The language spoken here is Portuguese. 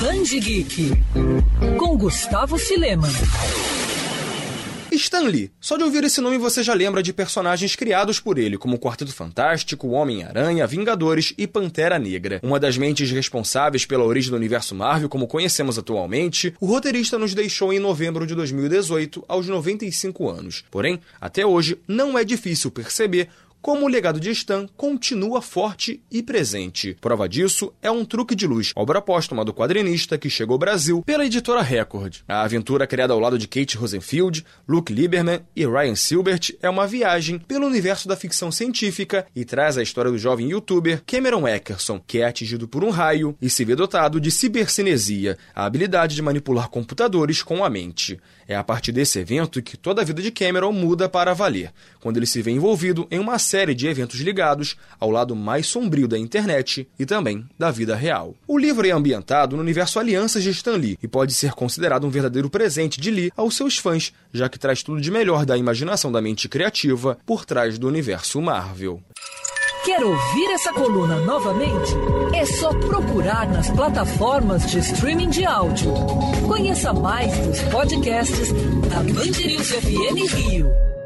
Band Geek com Gustavo Silema. Stan Lee. Só de ouvir esse nome você já lembra de personagens criados por ele, como Quarteto Fantástico, Homem-Aranha, Vingadores e Pantera Negra. Uma das mentes responsáveis pela origem do universo Marvel como conhecemos atualmente, o roteirista nos deixou em novembro de 2018, aos 95 anos. Porém, até hoje, não é difícil perceber como o legado de Stan continua forte e presente. Prova disso é um truque de luz, obra póstuma do quadrinista que chegou ao Brasil pela editora Record. A aventura criada ao lado de Kate Rosenfield, Luke Lieberman e Ryan Silbert é uma viagem pelo universo da ficção científica e traz a história do jovem youtuber Cameron Eckerson, que é atingido por um raio e se vê dotado de cibercinesia, a habilidade de manipular computadores com a mente. É a partir desse evento que toda a vida de Cameron muda para valer, quando ele se vê envolvido em uma série de eventos ligados ao lado mais sombrio da internet e também da vida real. O livro é ambientado no universo Alianças de Stan Lee e pode ser considerado um verdadeiro presente de Lee aos seus fãs, já que traz tudo de melhor da imaginação da mente criativa por trás do universo Marvel. Quer ouvir essa coluna novamente? É só procurar nas plataformas de streaming de áudio. Conheça mais dos podcasts da Band News FM Rio.